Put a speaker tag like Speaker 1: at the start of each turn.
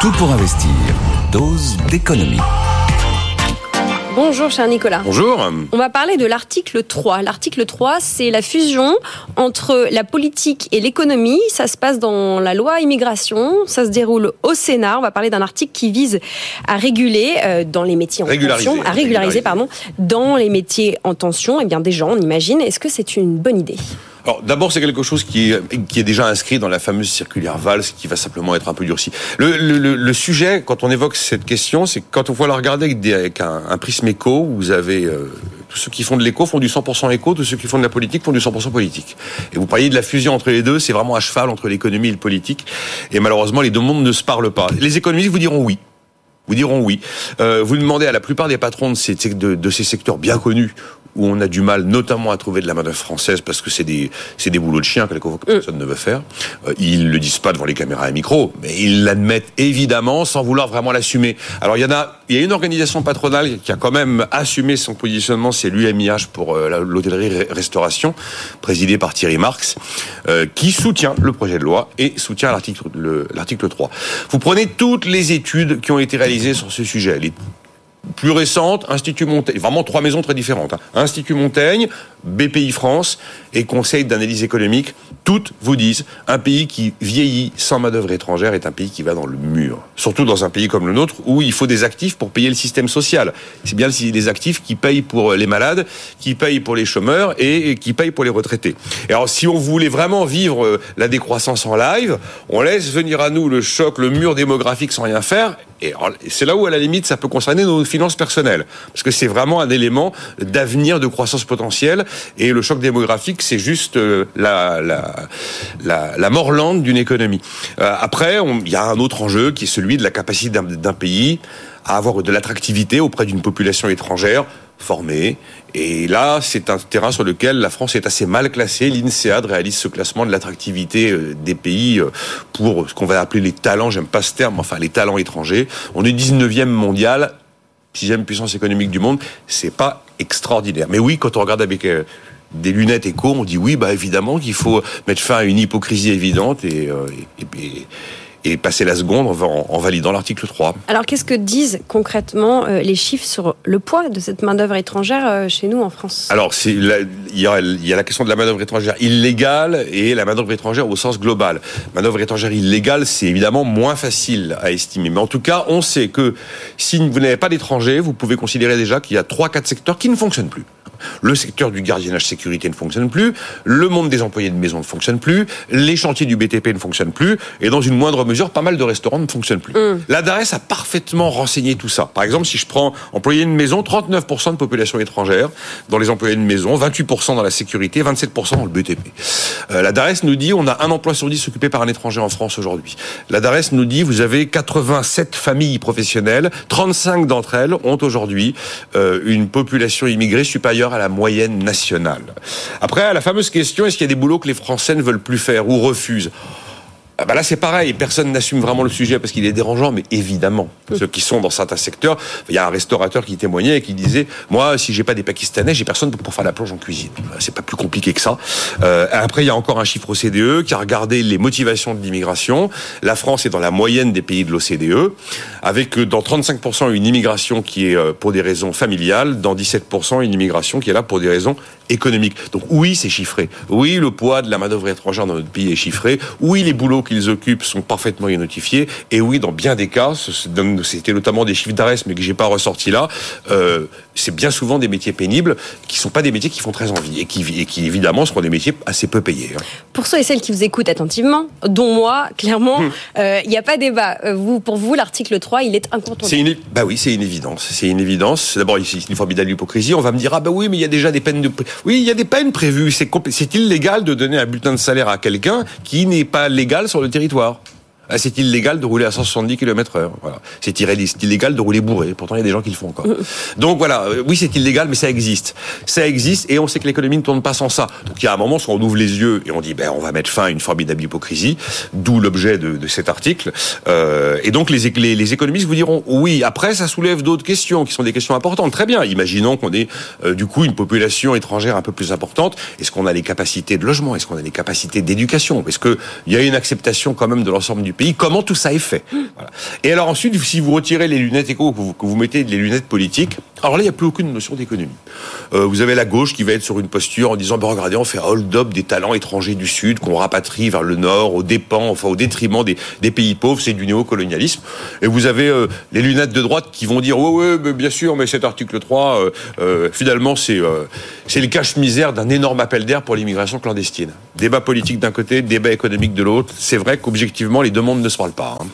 Speaker 1: Tout pour investir. Dose d'économie.
Speaker 2: Bonjour cher Nicolas.
Speaker 3: Bonjour.
Speaker 2: On va parler de l'article 3. L'article 3, c'est la fusion entre la politique et l'économie. Ça se passe dans la loi immigration. Ça se déroule au Sénat. On va parler d'un article qui vise à réguler euh, dans les métiers en
Speaker 3: Régulariser.
Speaker 2: tension, à régulariser,
Speaker 3: Régulariser.
Speaker 2: pardon, dans les métiers en tension, eh bien des gens, on imagine. Est-ce que c'est une bonne idée?
Speaker 3: Alors d'abord c'est quelque chose qui est, qui est déjà inscrit dans la fameuse circulaire Valls qui va simplement être un peu durci. Le, le, le- sujet quand on évoque cette question c'est quand on voit la regarder avec, des- avec un, un prisme éco, vous avez euh, tous ceux qui font de l'éco font du 100% éco, tous ceux qui font de la politique font du 100% politique. Et vous parliez de la fusion entre les deux, c'est vraiment à cheval entre l'économie et le politique. Et malheureusement les deux mondes ne se parlent pas. Les économistes vous diront oui. vous diront oui. Euh, vous demandez à la plupart des patrons de ces, de ces secteurs bien connus où on a du mal, notamment à trouver de la main-d'œuvre française parce que c'est des, c'est des boulots de chiens que personne ne veut faire. Euh, ils le disent pas devant les caméras et micros, mais ils l'admettent évidemment sans vouloir vraiment l'assumer. Alors il y en a, il y a une organisation patronale qui a quand même assumé son positionnement, c'est l'UMIH pour euh, l'hôtellerie-restauration, présidée par Thierry Marx, euh, qui soutient le projet de loi et soutient l'article le- l'article 3. Vous prenez toutes les études qui ont été réalisées sur ce sujet, les plus récentes, Institut Montaigne, vraiment trois maisons très différentes. hein. Institut Montaigne, BPI France et Conseil d'analyse économique, toutes vous disent un pays qui vieillit sans main-d'œuvre étrangère est un pays qui va dans le mur. Surtout dans un pays comme le nôtre où il faut des actifs pour payer le système social. C'est bien les actifs qui payent pour les malades, qui payent pour les chômeurs et qui payent pour les retraités. Et alors si on voulait vraiment vivre euh, la décroissance en live, on laisse venir à nous le choc, le mur démographique sans rien faire. Et c'est là où, à la limite, ça peut concerner nos finances personnelles. Parce que c'est vraiment un élément d'avenir de croissance potentielle. Et le choc démographique, c'est juste euh, la, la, mort lente d'une économie. Euh, après, il y a un autre enjeu qui est celui de la capacité d'un pays à avoir de l'attractivité auprès d'une population étrangère formée. Et là, c'est un terrain sur lequel la France est assez mal classée. L'INSEAD réalise ce classement de l'attractivité euh, des pays euh, pour ce qu'on va appeler les talents, j'aime pas ce terme, enfin les talents étrangers. On est 19e mondial, sixième puissance économique du monde, c'est pas extraordinaire. Mais oui, quand on regarde avec euh, des lunettes éco, on dit oui, bah évidemment qu'il faut mettre fin à une hypocrisie évidente et, et, et- et passer la seconde en, validant l'article 3.
Speaker 2: Alors qu'est-ce que disent concrètement euh, les chiffres sur le poids de cette main-d'œuvre étrangère euh, chez nous en France?
Speaker 3: Alors, il y, y a la question de la manœuvre étrangère illégale et la manœuvre étrangère au sens global. Manœuvre étrangère illégale, c'est évidemment moins facile à estimer. Mais en tout cas, on sait que si vous n'avez pas d'étrangers, vous pouvez considérer déjà qu'il y a trois, quatre secteurs qui ne fonctionnent plus. Le secteur du gardiennage sécurité ne fonctionne plus, le monde des employés de maison ne fonctionne plus, les chantiers du BTP ne fonctionnent plus, et dans une moindre mesure, pas mal de restaurants ne fonctionnent plus. La DARES a parfaitement renseigné tout ça. Par exemple, si je prends employés de maison, 39% de population étrangère dans les employés de maison, 28% dans la sécurité, 27% dans le BTP. Euh, la DARES nous dit on a un emploi sur 10 occupé par un étranger en France aujourd'hui. La DARES nous dit vous avez 87 familles professionnelles, 35 d'entre elles ont aujourd'hui euh, une population immigrée supérieure à la moyenne nationale. Après, la fameuse question est-ce qu'il y a des boulots que les Français ne veulent plus faire ou refusent? Ah bah là, c'est pareil. Personne n'assume vraiment le sujet parce qu'il est dérangeant, mais évidemment, ceux qui sont dans certains secteurs, il y a un restaurateur qui témoignait et qui disait, moi, si j'ai pas des Pakistanais, j'ai personne pour faire la plonge en cuisine. C'est pas plus compliqué que ça. Euh, après, il y a encore un chiffre OCDE qui a regardé les motivations de l'immigration. La France est dans la moyenne des pays de l'OCDE, avec euh, dans 35% une immigration qui est euh, pour des raisons familiales, dans 17% une immigration qui est là pour des raisons économiques. Donc oui, c'est chiffré. Oui, le poids de la main-d'œuvre étrangère dans notre pays est chiffré. Oui, les boulots qu'ils occupent sont parfaitement identifiés. Et oui, dans bien des cas, c'était notamment des chiffres d'arrêt, mais que j'ai pas ressorti là. euh, c'est bien souvent des métiers pénibles qui sont pas des métiers qui font très envie et qui, et qui évidemment seront des métiers assez peu payés. hein.
Speaker 2: Pour ceux et celles qui vous écoutent attentivement, dont moi, clairement, euh, il n'y a pas débat. Euh, vous, pour vous, l'article 3, il est incontournable.
Speaker 3: Une, bah oui, c'est une évidence. C'est une évidence. D'abord, c'est une formidable hypocrisie. On va me dire, ah bah oui, mais il y a déjà des peines de, oui, il y a des peines prévues. C'est compl- c'est illégal de donner un bulletin de salaire à quelqu'un qui n'est pas légal sur le territoire. Ah, C'est illégal de rouler à 170 km heure. Voilà. C'est illégal de rouler bourré. Pourtant, il y a des gens qui le font encore. Donc voilà. euh, Oui, c'est illégal, mais ça existe. Ça existe et on sait que l'économie ne tourne pas sans ça. Donc il y a un moment, soit on ouvre les yeux et on dit, ben, on va mettre fin à une formidable hypocrisie. D'où l'objet de, de cet article. Euh, et donc les, les, les économistes vous diront, oui. Après, ça soulève d'autres questions qui sont des questions importantes. Très bien. Imaginons qu'on ait euh, du coup une population étrangère un peu plus importante. Est-ce qu'on a les capacités de logement? Est-ce qu'on a les capacités d'éducation? Est-ce qu'il y a une acceptation quand même de l'ensemble du comment tout ça est fait. Et alors ensuite, si vous retirez les lunettes éco, vous, que vous mettez les lunettes politiques, alors là, il n'y a plus aucune notion d'économie. Euh, vous avez la gauche qui va être sur une posture en disant, ben regardez, on fait hold-up des talents étrangers du Sud qu'on rapatrie vers le Nord, au dépens, enfin au détriment des, pays pauvres, c'est du néocolonialisme. Et vous avez euh, les lunettes de droite qui vont dire, ouais, ouais, bien sûr, mais cet article 3, euh, euh, finalement, c'est euh, c'est le cache-misère d'un énorme appel d'air pour l'immigration clandestine. Débat politique d'un côté, débat économique de l'autre. C'est vrai qu'objectivement, les deux mondes ne se parlent pas. hein.